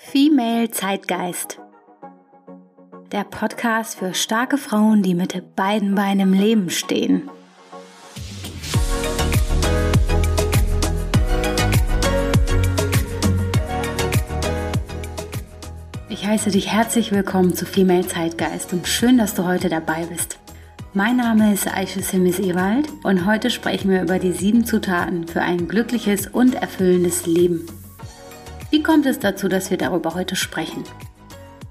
Female Zeitgeist. Der Podcast für starke Frauen, die mit beiden Beinen im Leben stehen. Ich heiße dich herzlich willkommen zu Female Zeitgeist und schön, dass du heute dabei bist. Mein Name ist Aisha Simis Ewald und heute sprechen wir über die sieben Zutaten für ein glückliches und erfüllendes Leben. Wie kommt es dazu, dass wir darüber heute sprechen?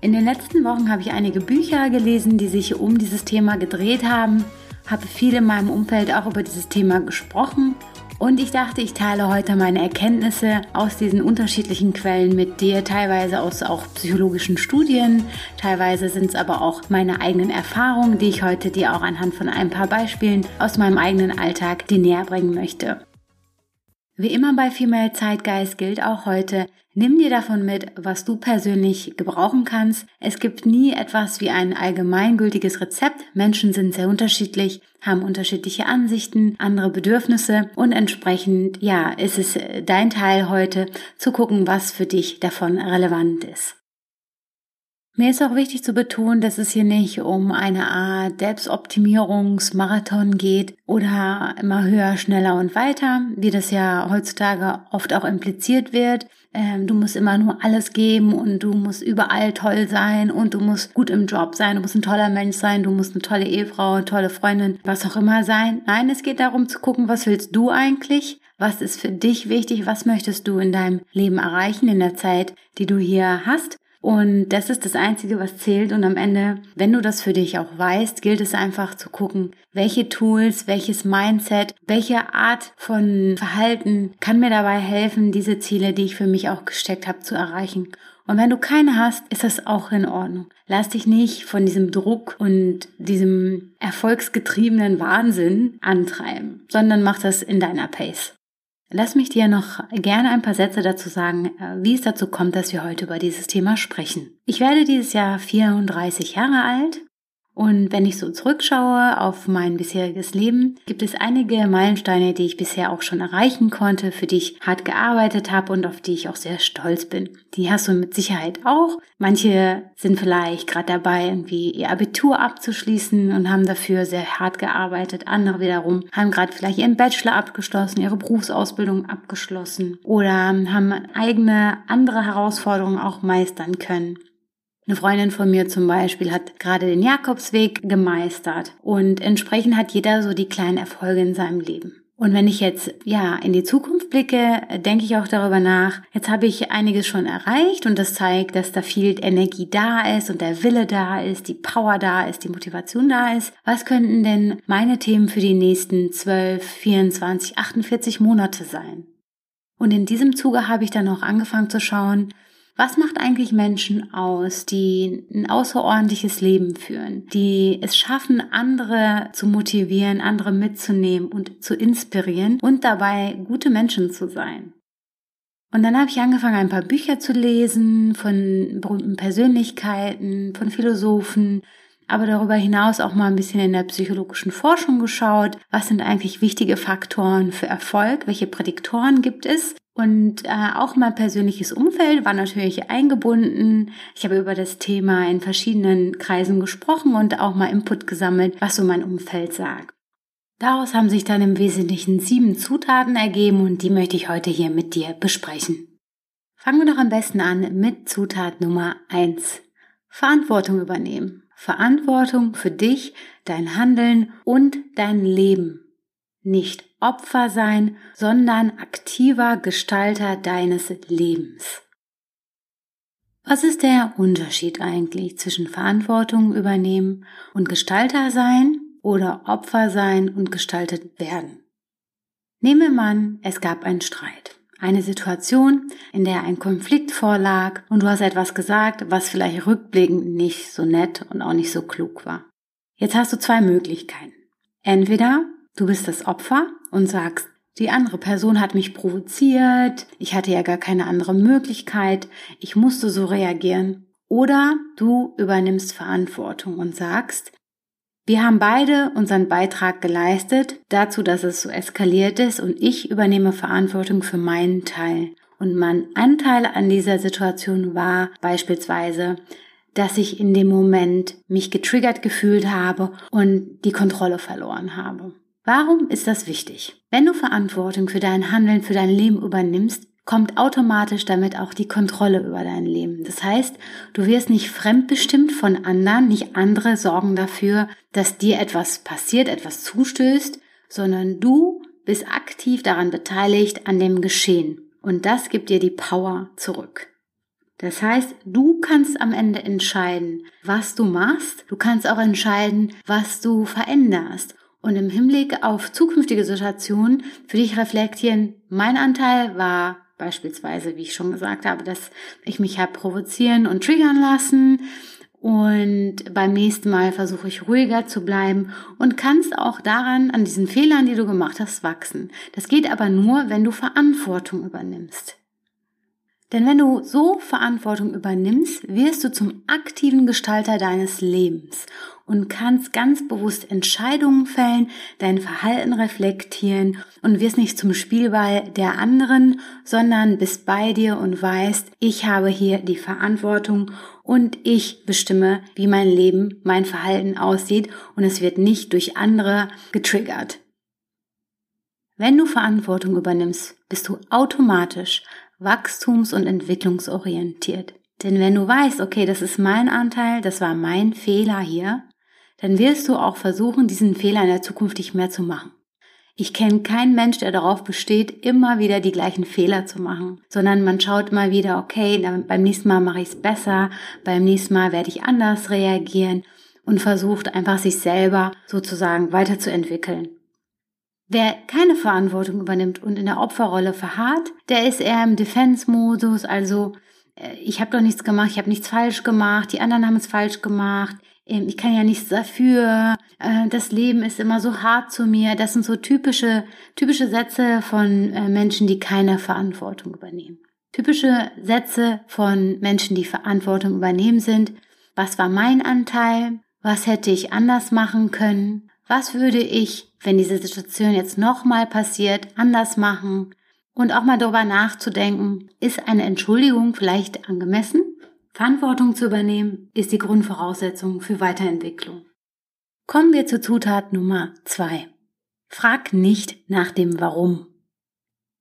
In den letzten Wochen habe ich einige Bücher gelesen, die sich um dieses Thema gedreht haben, habe viel in meinem Umfeld auch über dieses Thema gesprochen und ich dachte, ich teile heute meine Erkenntnisse aus diesen unterschiedlichen Quellen mit dir, teilweise aus auch psychologischen Studien, teilweise sind es aber auch meine eigenen Erfahrungen, die ich heute dir auch anhand von ein paar Beispielen aus meinem eigenen Alltag dir näher bringen möchte. Wie immer bei Female Zeitgeist gilt auch heute, nimm dir davon mit, was du persönlich gebrauchen kannst. Es gibt nie etwas wie ein allgemeingültiges Rezept. Menschen sind sehr unterschiedlich, haben unterschiedliche Ansichten, andere Bedürfnisse und entsprechend, ja, ist es dein Teil heute zu gucken, was für dich davon relevant ist. Mir ist auch wichtig zu betonen, dass es hier nicht um eine Art Selbstoptimierungsmarathon geht oder immer höher, schneller und weiter, wie das ja heutzutage oft auch impliziert wird. Ähm, du musst immer nur alles geben und du musst überall toll sein und du musst gut im Job sein, du musst ein toller Mensch sein, du musst eine tolle Ehefrau, tolle Freundin, was auch immer sein. Nein, es geht darum zu gucken, was willst du eigentlich? Was ist für dich wichtig? Was möchtest du in deinem Leben erreichen in der Zeit, die du hier hast? Und das ist das Einzige, was zählt. Und am Ende, wenn du das für dich auch weißt, gilt es einfach zu gucken, welche Tools, welches Mindset, welche Art von Verhalten kann mir dabei helfen, diese Ziele, die ich für mich auch gesteckt habe, zu erreichen. Und wenn du keine hast, ist das auch in Ordnung. Lass dich nicht von diesem Druck und diesem erfolgsgetriebenen Wahnsinn antreiben, sondern mach das in deiner Pace. Lass mich dir noch gerne ein paar Sätze dazu sagen, äh, wie es dazu kommt, dass wir heute über dieses Thema sprechen. Ich werde dieses Jahr 34 Jahre alt und wenn ich so zurückschaue auf mein bisheriges Leben, gibt es einige Meilensteine, die ich bisher auch schon erreichen konnte, für die ich hart gearbeitet habe und auf die ich auch sehr stolz bin. Die hast du mit Sicherheit auch. Manche sind vielleicht gerade dabei, irgendwie ihr Abitur abzuschließen und haben dafür sehr hart gearbeitet. Andere wiederum haben gerade vielleicht ihren Bachelor abgeschlossen, ihre Berufsausbildung abgeschlossen oder haben eigene andere Herausforderungen auch meistern können. Eine Freundin von mir zum Beispiel hat gerade den Jakobsweg gemeistert und entsprechend hat jeder so die kleinen Erfolge in seinem Leben. Und wenn ich jetzt ja in die Zukunft blicke, denke ich auch darüber nach. Jetzt habe ich einiges schon erreicht und das zeigt, dass da viel Energie da ist und der Wille da ist, die Power da ist, die Motivation da ist. Was könnten denn meine Themen für die nächsten 12, 24, 48 Monate sein? Und in diesem Zuge habe ich dann auch angefangen zu schauen, was macht eigentlich Menschen aus, die ein außerordentliches Leben führen, die es schaffen, andere zu motivieren, andere mitzunehmen und zu inspirieren und dabei gute Menschen zu sein? Und dann habe ich angefangen, ein paar Bücher zu lesen von berühmten Persönlichkeiten, von Philosophen, aber darüber hinaus auch mal ein bisschen in der psychologischen Forschung geschaut. Was sind eigentlich wichtige Faktoren für Erfolg? Welche Prädiktoren gibt es? Und äh, auch mein persönliches Umfeld war natürlich eingebunden. Ich habe über das Thema in verschiedenen Kreisen gesprochen und auch mal Input gesammelt, was so mein Umfeld sagt. Daraus haben sich dann im Wesentlichen sieben Zutaten ergeben und die möchte ich heute hier mit dir besprechen. Fangen wir doch am besten an mit Zutat Nummer eins: Verantwortung übernehmen. Verantwortung für dich, dein Handeln und dein Leben nicht Opfer sein, sondern aktiver Gestalter deines Lebens. Was ist der Unterschied eigentlich zwischen Verantwortung übernehmen und Gestalter sein oder Opfer sein und gestaltet werden? Nehme man, es gab einen Streit. Eine Situation, in der ein Konflikt vorlag und du hast etwas gesagt, was vielleicht rückblickend nicht so nett und auch nicht so klug war. Jetzt hast du zwei Möglichkeiten. Entweder Du bist das Opfer und sagst, die andere Person hat mich provoziert, ich hatte ja gar keine andere Möglichkeit, ich musste so reagieren. Oder du übernimmst Verantwortung und sagst, wir haben beide unseren Beitrag geleistet dazu, dass es so eskaliert ist und ich übernehme Verantwortung für meinen Teil. Und mein Anteil an dieser Situation war beispielsweise, dass ich in dem Moment mich getriggert gefühlt habe und die Kontrolle verloren habe. Warum ist das wichtig? Wenn du Verantwortung für dein Handeln, für dein Leben übernimmst, kommt automatisch damit auch die Kontrolle über dein Leben. Das heißt, du wirst nicht fremdbestimmt von anderen, nicht andere sorgen dafür, dass dir etwas passiert, etwas zustößt, sondern du bist aktiv daran beteiligt an dem Geschehen. Und das gibt dir die Power zurück. Das heißt, du kannst am Ende entscheiden, was du machst. Du kannst auch entscheiden, was du veränderst. Und im Hinblick auf zukünftige Situationen für dich reflektieren, mein Anteil war beispielsweise, wie ich schon gesagt habe, dass ich mich habe provozieren und triggern lassen. Und beim nächsten Mal versuche ich ruhiger zu bleiben und kannst auch daran, an diesen Fehlern, die du gemacht hast, wachsen. Das geht aber nur, wenn du Verantwortung übernimmst. Denn wenn du so Verantwortung übernimmst, wirst du zum aktiven Gestalter deines Lebens und kannst ganz bewusst Entscheidungen fällen, dein Verhalten reflektieren und wirst nicht zum Spielball der anderen, sondern bist bei dir und weißt, ich habe hier die Verantwortung und ich bestimme, wie mein Leben, mein Verhalten aussieht und es wird nicht durch andere getriggert. Wenn du Verantwortung übernimmst, bist du automatisch wachstums- und entwicklungsorientiert. Denn wenn du weißt, okay, das ist mein Anteil, das war mein Fehler hier, dann wirst du auch versuchen, diesen Fehler in der Zukunft nicht mehr zu machen. Ich kenne keinen Mensch, der darauf besteht, immer wieder die gleichen Fehler zu machen, sondern man schaut immer wieder, okay, beim nächsten Mal mache ich es besser, beim nächsten Mal werde ich anders reagieren und versucht einfach sich selber sozusagen weiterzuentwickeln. Wer keine Verantwortung übernimmt und in der Opferrolle verharrt, der ist eher im Defense-Modus, also äh, ich habe doch nichts gemacht, ich habe nichts falsch gemacht, die anderen haben es falsch gemacht, ähm, ich kann ja nichts dafür, äh, das Leben ist immer so hart zu mir. Das sind so typische, typische Sätze von äh, Menschen, die keine Verantwortung übernehmen. Typische Sätze von Menschen, die Verantwortung übernehmen sind, was war mein Anteil, was hätte ich anders machen können, was würde ich, wenn diese Situation jetzt nochmal passiert, anders machen? Und auch mal darüber nachzudenken, ist eine Entschuldigung vielleicht angemessen? Verantwortung zu übernehmen ist die Grundvoraussetzung für Weiterentwicklung. Kommen wir zur Zutat Nummer zwei. Frag nicht nach dem Warum.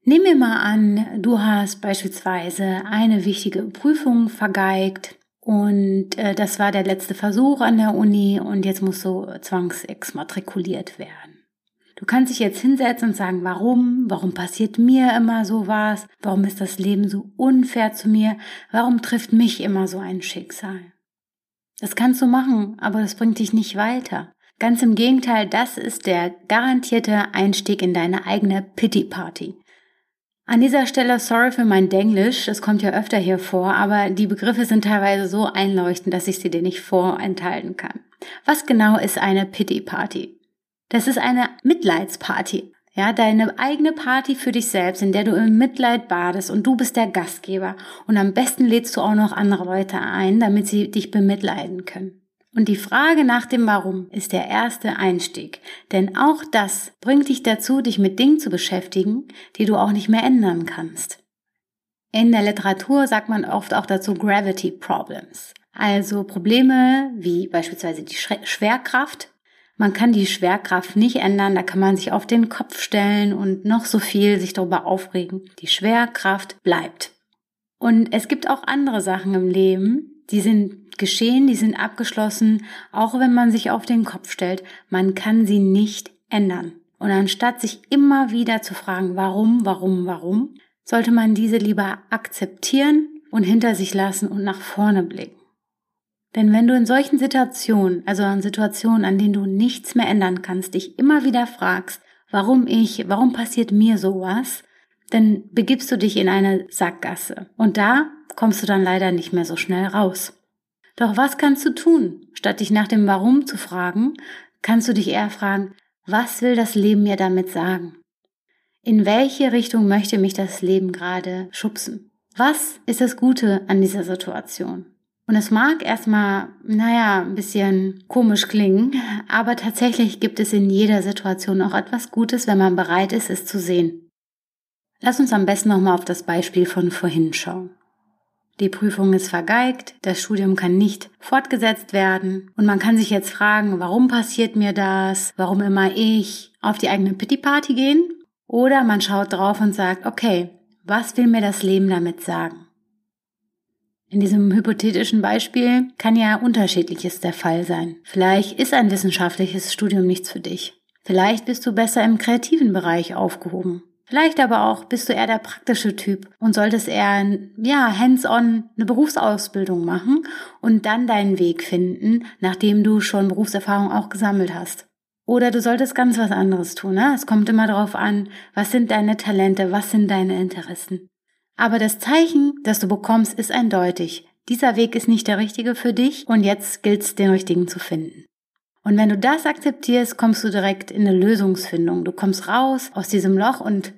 Nehmen wir mal an, du hast beispielsweise eine wichtige Prüfung vergeigt und äh, das war der letzte Versuch an der Uni und jetzt musst du zwangsexmatrikuliert werden. Du kannst dich jetzt hinsetzen und sagen, warum? Warum passiert mir immer sowas? Warum ist das Leben so unfair zu mir? Warum trifft mich immer so ein Schicksal? Das kannst du machen, aber das bringt dich nicht weiter. Ganz im Gegenteil, das ist der garantierte Einstieg in deine eigene Pity Party. An dieser Stelle sorry für mein Denglisch, das kommt ja öfter hier vor, aber die Begriffe sind teilweise so einleuchtend, dass ich sie dir nicht vorenthalten kann. Was genau ist eine Pity Party? Das ist eine Mitleidsparty. Ja, deine eigene Party für dich selbst, in der du im Mitleid badest und du bist der Gastgeber. Und am besten lädst du auch noch andere Leute ein, damit sie dich bemitleiden können. Und die Frage nach dem Warum ist der erste Einstieg. Denn auch das bringt dich dazu, dich mit Dingen zu beschäftigen, die du auch nicht mehr ändern kannst. In der Literatur sagt man oft auch dazu Gravity Problems. Also Probleme wie beispielsweise die Schwerkraft. Man kann die Schwerkraft nicht ändern, da kann man sich auf den Kopf stellen und noch so viel sich darüber aufregen. Die Schwerkraft bleibt. Und es gibt auch andere Sachen im Leben, die sind geschehen, die sind abgeschlossen, auch wenn man sich auf den Kopf stellt, man kann sie nicht ändern. Und anstatt sich immer wieder zu fragen, warum, warum, warum, sollte man diese lieber akzeptieren und hinter sich lassen und nach vorne blicken. Denn wenn du in solchen Situationen, also an Situationen, an denen du nichts mehr ändern kannst, dich immer wieder fragst, warum ich, warum passiert mir sowas, dann begibst du dich in eine Sackgasse. Und da kommst du dann leider nicht mehr so schnell raus. Doch was kannst du tun? Statt dich nach dem Warum zu fragen, kannst du dich eher fragen, was will das Leben mir damit sagen? In welche Richtung möchte mich das Leben gerade schubsen? Was ist das Gute an dieser Situation? Und es mag erstmal, naja, ein bisschen komisch klingen, aber tatsächlich gibt es in jeder Situation auch etwas Gutes, wenn man bereit ist, es zu sehen. Lass uns am besten nochmal auf das Beispiel von vorhin schauen. Die Prüfung ist vergeigt, das Studium kann nicht fortgesetzt werden und man kann sich jetzt fragen, warum passiert mir das? Warum immer ich? Auf die eigene Pity Party gehen? Oder man schaut drauf und sagt, okay, was will mir das Leben damit sagen? In diesem hypothetischen Beispiel kann ja unterschiedliches der Fall sein. Vielleicht ist ein wissenschaftliches Studium nichts für dich. Vielleicht bist du besser im kreativen Bereich aufgehoben. Vielleicht aber auch bist du eher der praktische Typ und solltest eher, ja, hands-on eine Berufsausbildung machen und dann deinen Weg finden, nachdem du schon Berufserfahrung auch gesammelt hast. Oder du solltest ganz was anderes tun. Ne? Es kommt immer darauf an, was sind deine Talente, was sind deine Interessen. Aber das Zeichen, das du bekommst, ist eindeutig. Dieser Weg ist nicht der richtige für dich und jetzt gilt es, den richtigen zu finden. Und wenn du das akzeptierst, kommst du direkt in eine Lösungsfindung. Du kommst raus aus diesem Loch und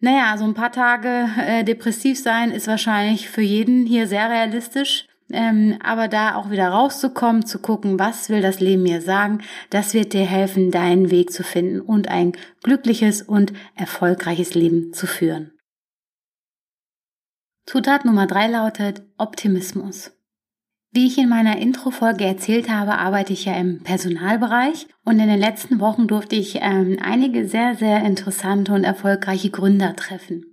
naja, so ein paar Tage äh, depressiv sein ist wahrscheinlich für jeden hier sehr realistisch. Ähm, aber da auch wieder rauszukommen, zu gucken, was will das Leben mir sagen, das wird dir helfen, deinen Weg zu finden und ein glückliches und erfolgreiches Leben zu führen. Zutat Nummer drei lautet Optimismus. Wie ich in meiner Intro-Folge erzählt habe, arbeite ich ja im Personalbereich und in den letzten Wochen durfte ich ähm, einige sehr, sehr interessante und erfolgreiche Gründer treffen.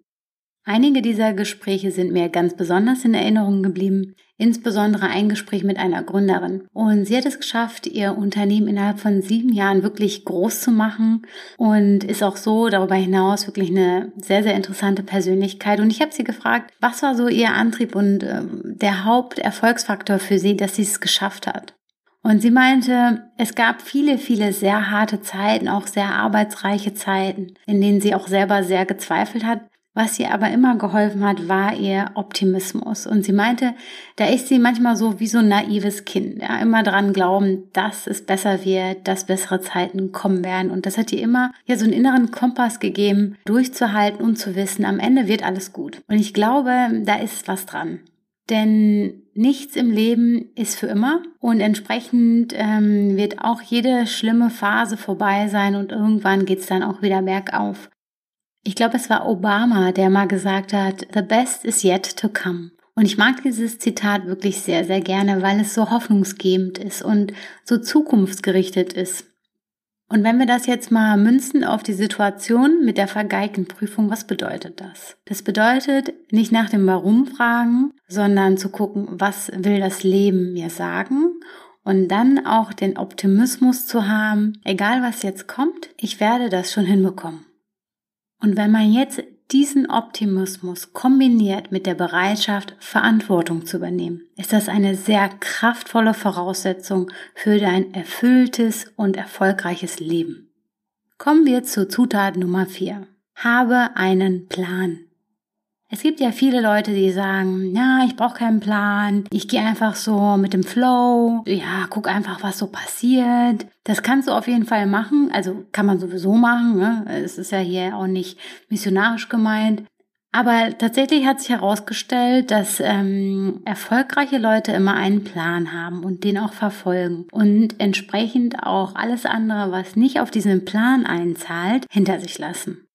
Einige dieser Gespräche sind mir ganz besonders in Erinnerung geblieben, insbesondere ein Gespräch mit einer Gründerin. Und sie hat es geschafft, ihr Unternehmen innerhalb von sieben Jahren wirklich groß zu machen und ist auch so darüber hinaus wirklich eine sehr, sehr interessante Persönlichkeit. Und ich habe sie gefragt, was war so ihr Antrieb und äh, der Haupterfolgsfaktor für sie, dass sie es geschafft hat. Und sie meinte, es gab viele, viele sehr harte Zeiten, auch sehr arbeitsreiche Zeiten, in denen sie auch selber sehr gezweifelt hat, was ihr aber immer geholfen hat, war ihr Optimismus. Und sie meinte, da ist sie manchmal so wie so ein naives Kind, ja, immer dran glauben, dass es besser wird, dass bessere Zeiten kommen werden. Und das hat ihr immer ja so einen inneren Kompass gegeben, durchzuhalten und zu wissen, am Ende wird alles gut. Und ich glaube, da ist was dran. Denn nichts im Leben ist für immer und entsprechend ähm, wird auch jede schlimme Phase vorbei sein und irgendwann geht's dann auch wieder bergauf. Ich glaube, es war Obama, der mal gesagt hat, The best is yet to come. Und ich mag dieses Zitat wirklich sehr, sehr gerne, weil es so hoffnungsgebend ist und so zukunftsgerichtet ist. Und wenn wir das jetzt mal münzen auf die Situation mit der vergeigten Prüfung, was bedeutet das? Das bedeutet nicht nach dem Warum fragen, sondern zu gucken, was will das Leben mir sagen und dann auch den Optimismus zu haben, egal was jetzt kommt, ich werde das schon hinbekommen. Und wenn man jetzt diesen Optimismus kombiniert mit der Bereitschaft, Verantwortung zu übernehmen, ist das eine sehr kraftvolle Voraussetzung für dein erfülltes und erfolgreiches Leben. Kommen wir zur Zutat Nummer 4. Habe einen Plan. Es gibt ja viele Leute, die sagen, ja, ich brauche keinen Plan, ich gehe einfach so mit dem Flow, ja, guck einfach, was so passiert. Das kannst du auf jeden Fall machen, also kann man sowieso machen, ne? es ist ja hier auch nicht missionarisch gemeint. Aber tatsächlich hat sich herausgestellt, dass ähm, erfolgreiche Leute immer einen Plan haben und den auch verfolgen und entsprechend auch alles andere, was nicht auf diesen Plan einzahlt, hinter sich lassen.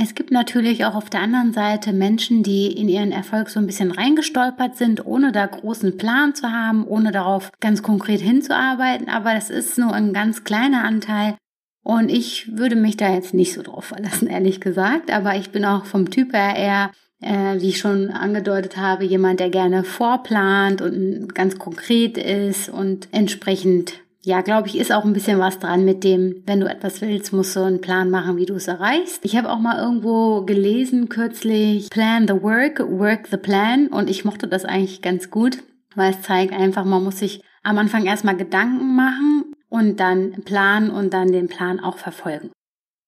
Es gibt natürlich auch auf der anderen Seite Menschen, die in ihren Erfolg so ein bisschen reingestolpert sind, ohne da großen Plan zu haben, ohne darauf ganz konkret hinzuarbeiten. Aber das ist nur ein ganz kleiner Anteil. Und ich würde mich da jetzt nicht so drauf verlassen, ehrlich gesagt. Aber ich bin auch vom Typ her eher, äh, wie ich schon angedeutet habe, jemand, der gerne vorplant und ganz konkret ist und entsprechend ja, glaube ich, ist auch ein bisschen was dran mit dem, wenn du etwas willst, musst du einen Plan machen, wie du es erreichst. Ich habe auch mal irgendwo gelesen kürzlich, Plan the Work, Work the Plan und ich mochte das eigentlich ganz gut, weil es zeigt einfach, man muss sich am Anfang erstmal Gedanken machen und dann planen und dann den Plan auch verfolgen.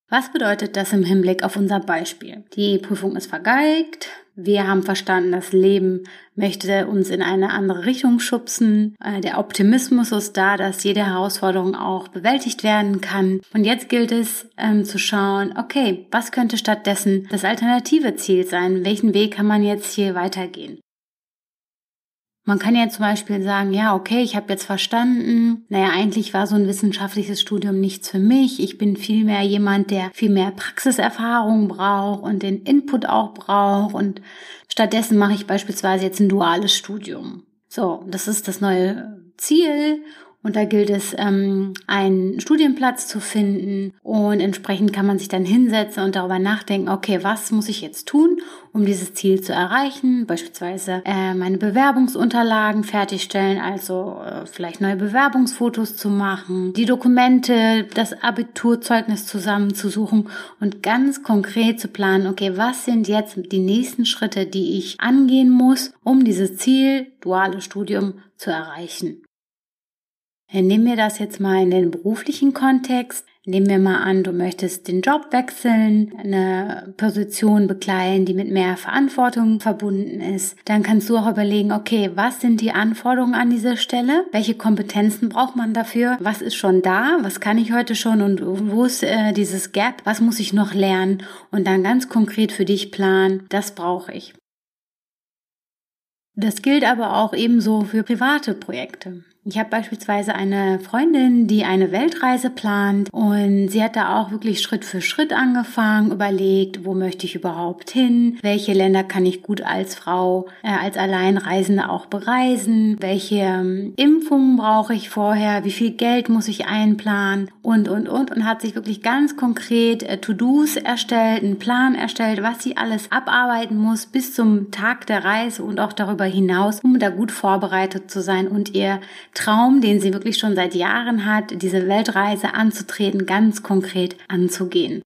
Was bedeutet das im Hinblick auf unser Beispiel? Die Prüfung ist vergeigt. Wir haben verstanden, das Leben möchte uns in eine andere Richtung schubsen. Äh, der Optimismus ist da, dass jede Herausforderung auch bewältigt werden kann. Und jetzt gilt es ähm, zu schauen, okay, was könnte stattdessen das alternative Ziel sein? Welchen Weg kann man jetzt hier weitergehen? Man kann ja zum Beispiel sagen, ja, okay, ich habe jetzt verstanden, naja, eigentlich war so ein wissenschaftliches Studium nichts für mich. Ich bin vielmehr jemand, der viel mehr Praxiserfahrung braucht und den Input auch braucht und stattdessen mache ich beispielsweise jetzt ein duales Studium. So, das ist das neue Ziel und da gilt es, ähm, einen Studienplatz zu finden und entsprechend kann man sich dann hinsetzen und darüber nachdenken, okay, was muss ich jetzt tun, um dieses Ziel zu erreichen? Beispielsweise äh, meine Bewerbungsunterlagen fertigstellen, also äh, vielleicht neue Bewerbungsfotos zu machen, die Dokumente, das Abiturzeugnis zusammenzusuchen und ganz konkret zu planen, okay, was sind jetzt die nächsten Schritte, die ich angehen muss, um dieses Ziel, duales Studium, zu erreichen. Nehmen wir das jetzt mal in den beruflichen Kontext. Nehmen wir mal an, du möchtest den Job wechseln, eine Position bekleiden, die mit mehr Verantwortung verbunden ist. Dann kannst du auch überlegen, okay, was sind die Anforderungen an dieser Stelle? Welche Kompetenzen braucht man dafür? Was ist schon da? Was kann ich heute schon? Und wo ist äh, dieses Gap? Was muss ich noch lernen? Und dann ganz konkret für dich planen, das brauche ich. Das gilt aber auch ebenso für private Projekte. Ich habe beispielsweise eine Freundin, die eine Weltreise plant und sie hat da auch wirklich Schritt für Schritt angefangen, überlegt, wo möchte ich überhaupt hin, welche Länder kann ich gut als Frau, äh, als Alleinreisende auch bereisen, welche ähm, Impfungen brauche ich vorher, wie viel Geld muss ich einplanen? Und, und, und und hat sich wirklich ganz konkret äh, To-Dos erstellt, einen Plan erstellt, was sie alles abarbeiten muss bis zum Tag der Reise und auch darüber hinaus, um da gut vorbereitet zu sein und ihr Traum, den sie wirklich schon seit Jahren hat, diese Weltreise anzutreten, ganz konkret anzugehen.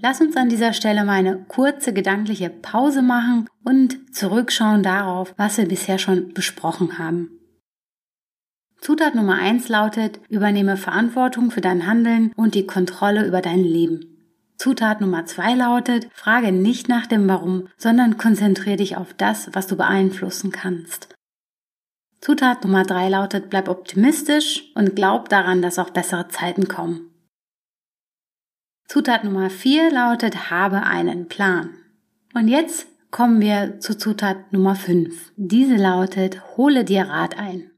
Lass uns an dieser Stelle mal eine kurze gedankliche Pause machen und zurückschauen darauf, was wir bisher schon besprochen haben. Zutat Nummer eins lautet, übernehme Verantwortung für dein Handeln und die Kontrolle über dein Leben. Zutat Nummer zwei lautet, frage nicht nach dem Warum, sondern konzentriere dich auf das, was du beeinflussen kannst. Zutat Nummer drei lautet, bleib optimistisch und glaub daran, dass auch bessere Zeiten kommen. Zutat Nummer vier lautet, habe einen Plan. Und jetzt kommen wir zu Zutat Nummer fünf. Diese lautet, hole dir Rat ein.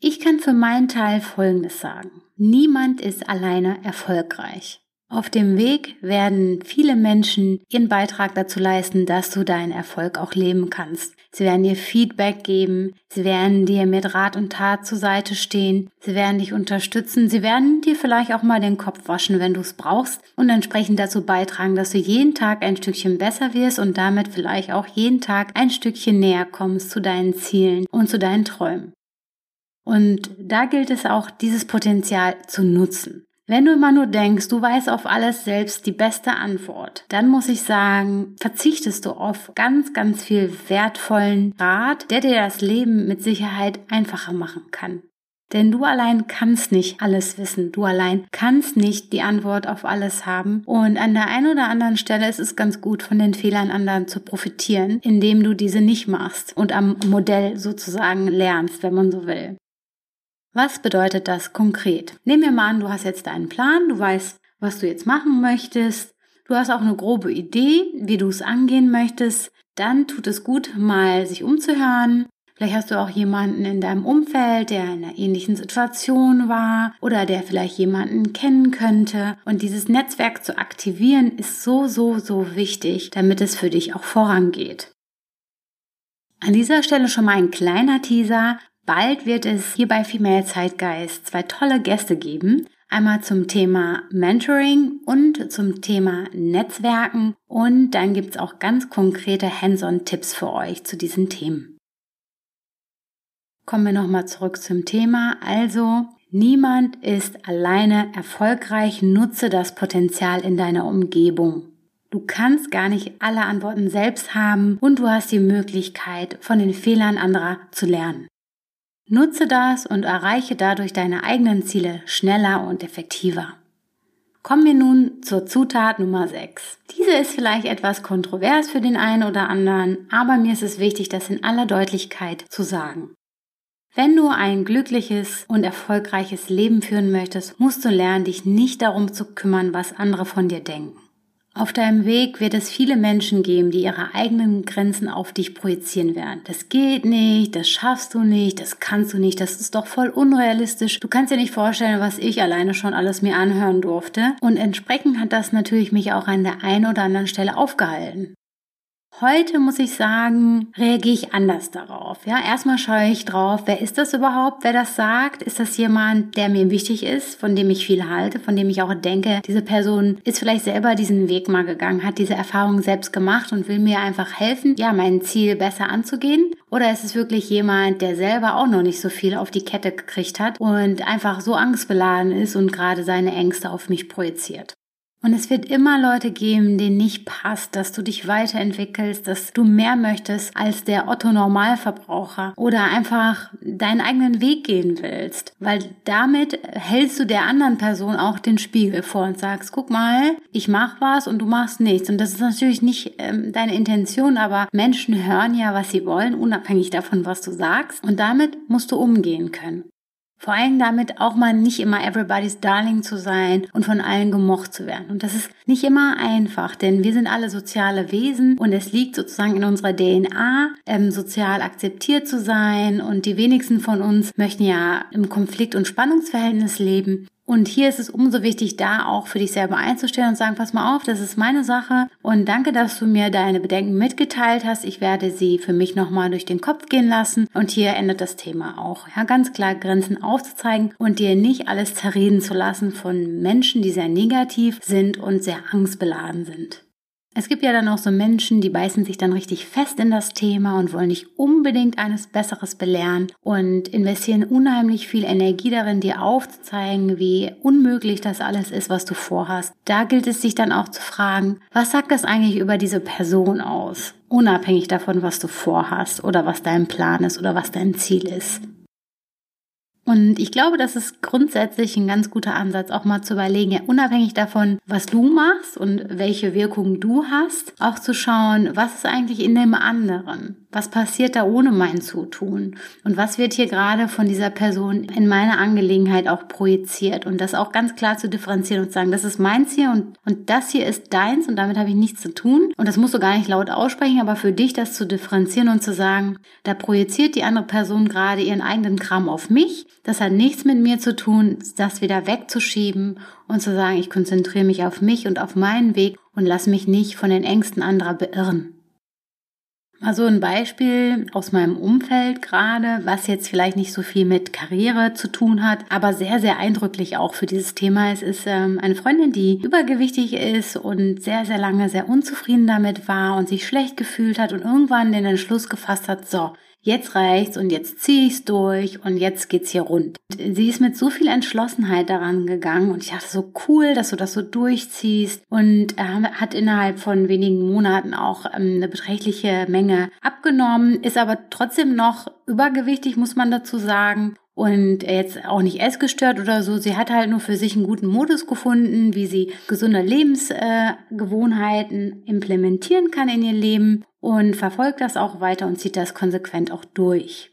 Ich kann für meinen Teil Folgendes sagen. Niemand ist alleine erfolgreich. Auf dem Weg werden viele Menschen ihren Beitrag dazu leisten, dass du deinen Erfolg auch leben kannst. Sie werden dir Feedback geben, sie werden dir mit Rat und Tat zur Seite stehen, sie werden dich unterstützen, sie werden dir vielleicht auch mal den Kopf waschen, wenn du es brauchst und entsprechend dazu beitragen, dass du jeden Tag ein Stückchen besser wirst und damit vielleicht auch jeden Tag ein Stückchen näher kommst zu deinen Zielen und zu deinen Träumen. Und da gilt es auch, dieses Potenzial zu nutzen. Wenn du immer nur denkst, du weißt auf alles selbst die beste Antwort, dann muss ich sagen, verzichtest du auf ganz, ganz viel wertvollen Rat, der dir das Leben mit Sicherheit einfacher machen kann. Denn du allein kannst nicht alles wissen. Du allein kannst nicht die Antwort auf alles haben. Und an der einen oder anderen Stelle ist es ganz gut, von den Fehlern anderen zu profitieren, indem du diese nicht machst und am Modell sozusagen lernst, wenn man so will. Was bedeutet das konkret? Nehmen wir mal an, du hast jetzt deinen Plan, du weißt, was du jetzt machen möchtest, du hast auch eine grobe Idee, wie du es angehen möchtest, dann tut es gut, mal sich umzuhören. Vielleicht hast du auch jemanden in deinem Umfeld, der in einer ähnlichen Situation war oder der vielleicht jemanden kennen könnte. Und dieses Netzwerk zu aktivieren ist so, so, so wichtig, damit es für dich auch vorangeht. An dieser Stelle schon mal ein kleiner Teaser. Bald wird es hier bei Female Zeitgeist zwei tolle Gäste geben. Einmal zum Thema Mentoring und zum Thema Netzwerken. Und dann gibt's auch ganz konkrete Hands-on-Tipps für euch zu diesen Themen. Kommen wir nochmal zurück zum Thema. Also, niemand ist alleine erfolgreich. Nutze das Potenzial in deiner Umgebung. Du kannst gar nicht alle Antworten selbst haben und du hast die Möglichkeit, von den Fehlern anderer zu lernen. Nutze das und erreiche dadurch deine eigenen Ziele schneller und effektiver. Kommen wir nun zur Zutat Nummer 6. Diese ist vielleicht etwas kontrovers für den einen oder anderen, aber mir ist es wichtig, das in aller Deutlichkeit zu sagen. Wenn du ein glückliches und erfolgreiches Leben führen möchtest, musst du lernen, dich nicht darum zu kümmern, was andere von dir denken. Auf deinem Weg wird es viele Menschen geben, die ihre eigenen Grenzen auf dich projizieren werden. Das geht nicht, das schaffst du nicht, das kannst du nicht, das ist doch voll unrealistisch. Du kannst dir nicht vorstellen, was ich alleine schon alles mir anhören durfte. Und entsprechend hat das natürlich mich auch an der einen oder anderen Stelle aufgehalten. Heute muss ich sagen, reagiere ich anders darauf. Ja, erstmal schaue ich drauf, wer ist das überhaupt, wer das sagt? Ist das jemand, der mir wichtig ist, von dem ich viel halte, von dem ich auch denke, diese Person ist vielleicht selber diesen Weg mal gegangen, hat diese Erfahrung selbst gemacht und will mir einfach helfen, ja, mein Ziel besser anzugehen? Oder ist es wirklich jemand, der selber auch noch nicht so viel auf die Kette gekriegt hat und einfach so angstbeladen ist und gerade seine Ängste auf mich projiziert? Und es wird immer Leute geben, denen nicht passt, dass du dich weiterentwickelst, dass du mehr möchtest als der Otto Normalverbraucher oder einfach deinen eigenen Weg gehen willst, weil damit hältst du der anderen Person auch den Spiegel vor und sagst, guck mal, ich mach was und du machst nichts. Und das ist natürlich nicht ähm, deine Intention, aber Menschen hören ja, was sie wollen, unabhängig davon, was du sagst. Und damit musst du umgehen können. Vor allem damit auch mal nicht immer everybody's darling zu sein und von allen gemocht zu werden. Und das ist nicht immer einfach, denn wir sind alle soziale Wesen und es liegt sozusagen in unserer DNA, ähm, sozial akzeptiert zu sein. Und die wenigsten von uns möchten ja im Konflikt- und Spannungsverhältnis leben. Und hier ist es umso wichtig, da auch für dich selber einzustellen und sagen, pass mal auf, das ist meine Sache und danke, dass du mir deine Bedenken mitgeteilt hast. Ich werde sie für mich nochmal durch den Kopf gehen lassen und hier endet das Thema auch. Ja, ganz klar Grenzen aufzuzeigen und dir nicht alles zerreden zu lassen von Menschen, die sehr negativ sind und sehr angstbeladen sind. Es gibt ja dann auch so Menschen, die beißen sich dann richtig fest in das Thema und wollen dich unbedingt eines Besseres belehren und investieren unheimlich viel Energie darin, dir aufzuzeigen, wie unmöglich das alles ist, was du vorhast. Da gilt es sich dann auch zu fragen, was sagt das eigentlich über diese Person aus? Unabhängig davon, was du vorhast oder was dein Plan ist oder was dein Ziel ist. Und ich glaube, das ist grundsätzlich ein ganz guter Ansatz, auch mal zu überlegen, ja, unabhängig davon, was du machst und welche Wirkung du hast, auch zu schauen, was ist eigentlich in dem anderen? Was passiert da ohne mein Zutun? Und was wird hier gerade von dieser Person in meine Angelegenheit auch projiziert? Und das auch ganz klar zu differenzieren und zu sagen, das ist meins hier und, und das hier ist deins und damit habe ich nichts zu tun. Und das musst du gar nicht laut aussprechen, aber für dich das zu differenzieren und zu sagen, da projiziert die andere Person gerade ihren eigenen Kram auf mich. Das hat nichts mit mir zu tun, das wieder wegzuschieben und zu sagen, ich konzentriere mich auf mich und auf meinen Weg und lass mich nicht von den Ängsten anderer beirren. Also ein Beispiel aus meinem Umfeld gerade, was jetzt vielleicht nicht so viel mit Karriere zu tun hat, aber sehr, sehr eindrücklich auch für dieses Thema ist, ist ähm, eine Freundin, die übergewichtig ist und sehr, sehr lange sehr unzufrieden damit war und sich schlecht gefühlt hat und irgendwann den Entschluss gefasst hat, so, jetzt reicht's und jetzt ziehe ich's durch und jetzt geht's hier rund. Sie ist mit so viel Entschlossenheit daran gegangen und ich dachte so cool, dass du das so durchziehst und äh, hat innerhalb von wenigen Monaten auch ähm, eine beträchtliche Menge abgenommen, ist aber trotzdem noch übergewichtig, muss man dazu sagen und jetzt auch nicht essgestört oder so. Sie hat halt nur für sich einen guten Modus gefunden, wie sie gesunde Lebensgewohnheiten implementieren kann in ihr Leben und verfolgt das auch weiter und zieht das konsequent auch durch.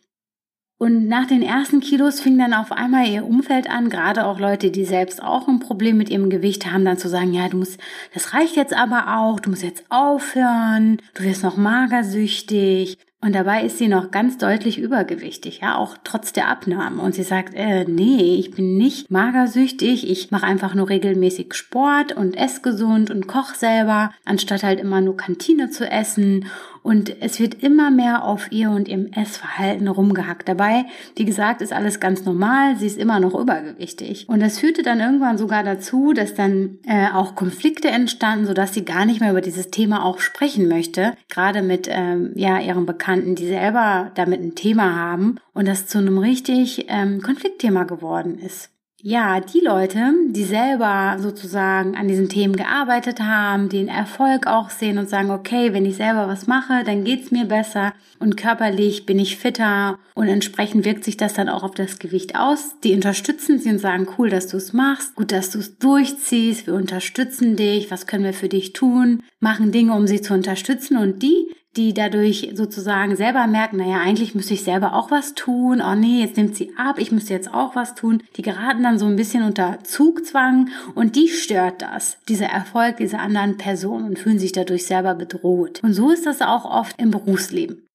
Und nach den ersten Kilos fing dann auf einmal ihr Umfeld an, gerade auch Leute, die selbst auch ein Problem mit ihrem Gewicht haben, dann zu sagen, ja, du musst, das reicht jetzt aber auch, du musst jetzt aufhören, du wirst noch magersüchtig, und dabei ist sie noch ganz deutlich übergewichtig, ja, auch trotz der Abnahme. Und sie sagt, äh, nee, ich bin nicht magersüchtig, ich mache einfach nur regelmäßig Sport und esse gesund und koch selber, anstatt halt immer nur Kantine zu essen und es wird immer mehr auf ihr und ihrem Essverhalten rumgehackt. Dabei, wie gesagt, ist alles ganz normal, sie ist immer noch übergewichtig. Und das führte dann irgendwann sogar dazu, dass dann äh, auch Konflikte entstanden, sodass sie gar nicht mehr über dieses Thema auch sprechen möchte, gerade mit ähm, ja, ihren Bekannten, die selber damit ein Thema haben und das zu einem richtig ähm, Konfliktthema geworden ist ja, die Leute, die selber sozusagen an diesen Themen gearbeitet haben, den Erfolg auch sehen und sagen, okay, wenn ich selber was mache, dann geht's mir besser und körperlich bin ich fitter. Und entsprechend wirkt sich das dann auch auf das Gewicht aus. Die unterstützen sie und sagen, cool, dass du es machst, gut, dass du es durchziehst, wir unterstützen dich, was können wir für dich tun, machen Dinge, um sie zu unterstützen. Und die, die dadurch sozusagen selber merken, naja, eigentlich müsste ich selber auch was tun. Oh nee, jetzt nimmt sie ab, ich müsste jetzt auch was tun. Die geraten dann so ein bisschen unter Zugzwang und die stört das, dieser Erfolg dieser anderen Person und fühlen sich dadurch selber bedroht. Und so ist das auch oft im Berufsleben.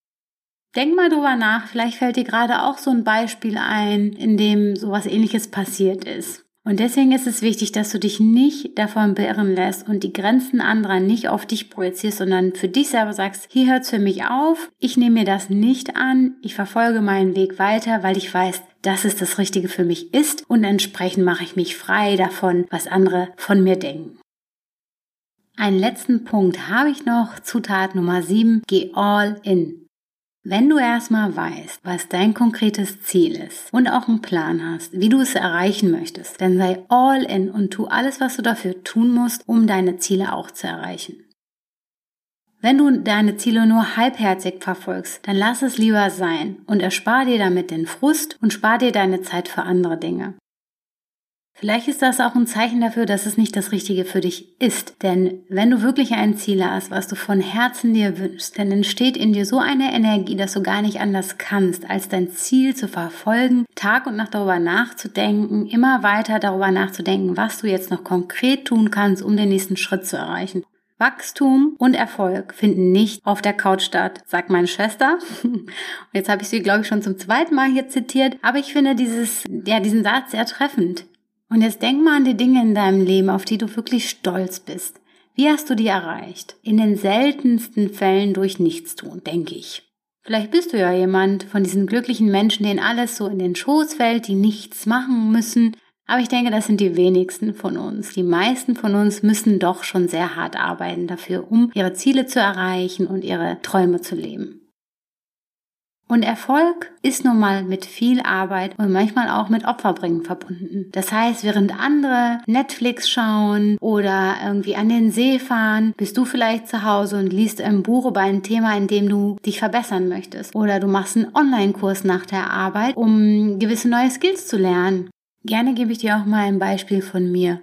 Denk mal drüber nach, vielleicht fällt dir gerade auch so ein Beispiel ein, in dem sowas ähnliches passiert ist. Und deswegen ist es wichtig, dass du dich nicht davon beirren lässt und die Grenzen anderer nicht auf dich projizierst, sondern für dich selber sagst, hier hört es für mich auf, ich nehme mir das nicht an, ich verfolge meinen Weg weiter, weil ich weiß, dass es das Richtige für mich ist und entsprechend mache ich mich frei davon, was andere von mir denken. Einen letzten Punkt habe ich noch, Zutat Nummer 7, geh all in. Wenn du erstmal weißt, was dein konkretes Ziel ist und auch einen Plan hast, wie du es erreichen möchtest, dann sei all in und tu alles, was du dafür tun musst, um deine Ziele auch zu erreichen. Wenn du deine Ziele nur halbherzig verfolgst, dann lass es lieber sein und erspar dir damit den Frust und spar dir deine Zeit für andere Dinge. Vielleicht ist das auch ein Zeichen dafür, dass es nicht das Richtige für dich ist. Denn wenn du wirklich ein Ziel hast, was du von Herzen dir wünschst, dann entsteht in dir so eine Energie, dass du gar nicht anders kannst, als dein Ziel zu verfolgen, Tag und Nacht darüber nachzudenken, immer weiter darüber nachzudenken, was du jetzt noch konkret tun kannst, um den nächsten Schritt zu erreichen. Wachstum und Erfolg finden nicht auf der Couch statt, sagt meine Schwester. Und jetzt habe ich sie, glaube ich, schon zum zweiten Mal hier zitiert. Aber ich finde dieses, ja, diesen Satz sehr treffend. Und jetzt denk mal an die Dinge in deinem Leben, auf die du wirklich stolz bist. Wie hast du die erreicht? In den seltensten Fällen durch Nichtstun, denke ich. Vielleicht bist du ja jemand von diesen glücklichen Menschen, denen alles so in den Schoß fällt, die nichts machen müssen. Aber ich denke, das sind die wenigsten von uns. Die meisten von uns müssen doch schon sehr hart arbeiten dafür, um ihre Ziele zu erreichen und ihre Träume zu leben. Und Erfolg ist nun mal mit viel Arbeit und manchmal auch mit Opferbringen verbunden. Das heißt, während andere Netflix schauen oder irgendwie an den See fahren, bist du vielleicht zu Hause und liest ein Buch über ein Thema, in dem du dich verbessern möchtest. Oder du machst einen Online-Kurs nach der Arbeit, um gewisse neue Skills zu lernen. Gerne gebe ich dir auch mal ein Beispiel von mir.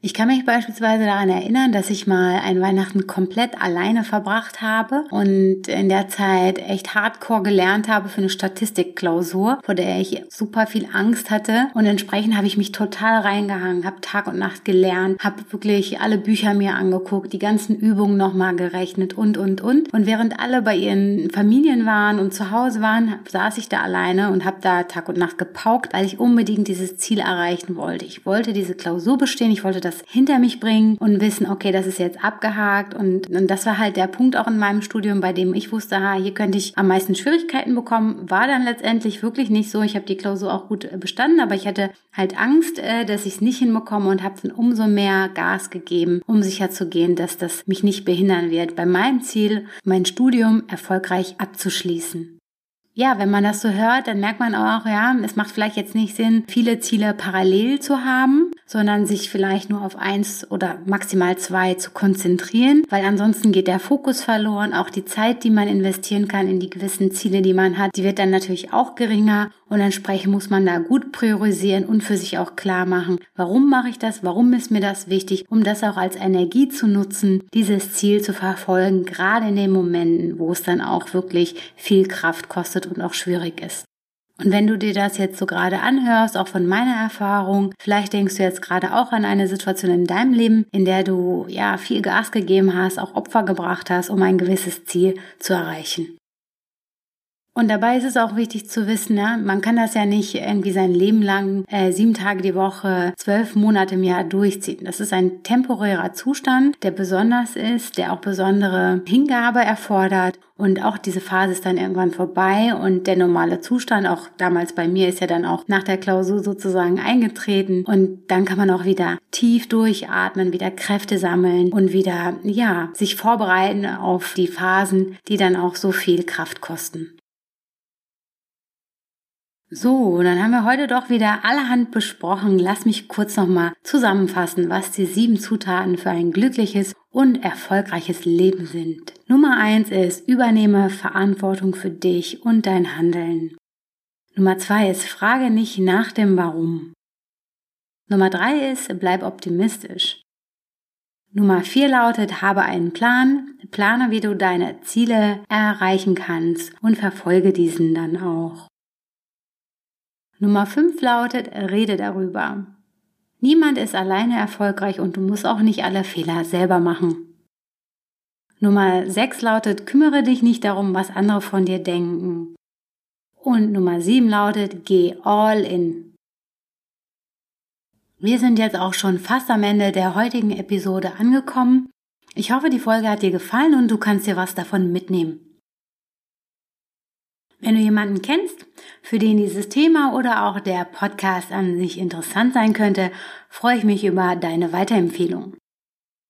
Ich kann mich beispielsweise daran erinnern, dass ich mal ein Weihnachten komplett alleine verbracht habe und in der Zeit echt hardcore gelernt habe für eine Statistikklausur, vor der ich super viel Angst hatte und entsprechend habe ich mich total reingehangen, habe Tag und Nacht gelernt, habe wirklich alle Bücher mir angeguckt, die ganzen Übungen nochmal gerechnet und und und und während alle bei ihren Familien waren und zu Hause waren, saß ich da alleine und habe da Tag und Nacht gepaukt, weil ich unbedingt dieses Ziel erreichen wollte. Ich wollte diese Klausur bestehen, ich wollte das hinter mich bringen und wissen, okay, das ist jetzt abgehakt. Und, und das war halt der Punkt auch in meinem Studium, bei dem ich wusste, ha, hier könnte ich am meisten Schwierigkeiten bekommen. War dann letztendlich wirklich nicht so. Ich habe die Klausur auch gut äh, bestanden, aber ich hatte halt Angst, äh, dass ich es nicht hinbekomme und habe dann umso mehr Gas gegeben, um sicherzugehen, dass das mich nicht behindern wird, bei meinem Ziel, mein Studium erfolgreich abzuschließen ja, wenn man das so hört, dann merkt man auch, ja, es macht vielleicht jetzt nicht Sinn, viele Ziele parallel zu haben, sondern sich vielleicht nur auf eins oder maximal zwei zu konzentrieren, weil ansonsten geht der Fokus verloren, auch die Zeit, die man investieren kann in die gewissen Ziele, die man hat, die wird dann natürlich auch geringer und entsprechend muss man da gut priorisieren und für sich auch klar machen, warum mache ich das, warum ist mir das wichtig, um das auch als Energie zu nutzen, dieses Ziel zu verfolgen, gerade in den Momenten, wo es dann auch wirklich viel Kraft kostet und auch schwierig ist. Und wenn du dir das jetzt so gerade anhörst, auch von meiner Erfahrung, vielleicht denkst du jetzt gerade auch an eine Situation in deinem Leben, in der du ja viel Gas gegeben hast, auch Opfer gebracht hast, um ein gewisses Ziel zu erreichen. Und dabei ist es auch wichtig zu wissen, ja, man kann das ja nicht irgendwie sein Leben lang äh, sieben Tage die Woche, zwölf Monate im Jahr durchziehen. Das ist ein temporärer Zustand, der besonders ist, der auch besondere Hingabe erfordert. Und auch diese Phase ist dann irgendwann vorbei und der normale Zustand, auch damals bei mir, ist ja dann auch nach der Klausur sozusagen eingetreten. Und dann kann man auch wieder tief durchatmen, wieder Kräfte sammeln und wieder, ja, sich vorbereiten auf die Phasen, die dann auch so viel Kraft kosten. So, dann haben wir heute doch wieder allerhand besprochen. Lass mich kurz nochmal zusammenfassen, was die sieben Zutaten für ein glückliches und erfolgreiches Leben sind. Nummer eins ist, übernehme Verantwortung für dich und dein Handeln. Nummer zwei ist, frage nicht nach dem Warum. Nummer drei ist, bleib optimistisch. Nummer 4 lautet, habe einen Plan, plane, wie du deine Ziele erreichen kannst und verfolge diesen dann auch. Nummer 5 lautet, rede darüber. Niemand ist alleine erfolgreich und du musst auch nicht alle Fehler selber machen. Nummer 6 lautet, kümmere dich nicht darum, was andere von dir denken. Und Nummer 7 lautet, geh all in. Wir sind jetzt auch schon fast am Ende der heutigen Episode angekommen. Ich hoffe, die Folge hat dir gefallen und du kannst dir was davon mitnehmen. Wenn du jemanden kennst, für den dieses Thema oder auch der Podcast an sich interessant sein könnte, freue ich mich über deine Weiterempfehlung.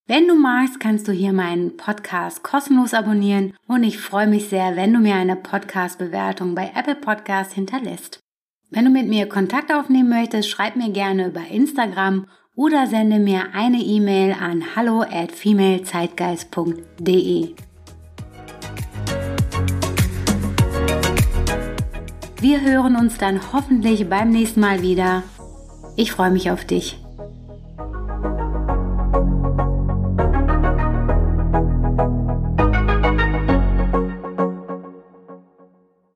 Wenn du magst, kannst du hier meinen Podcast kostenlos abonnieren und ich freue mich sehr, wenn du mir eine Podcast-Bewertung bei Apple Podcast hinterlässt. Wenn du mit mir Kontakt aufnehmen möchtest, schreib mir gerne über Instagram oder sende mir eine E-Mail an hallo at femalezeitgeist.de. Wir hören uns dann hoffentlich beim nächsten Mal wieder. Ich freue mich auf dich.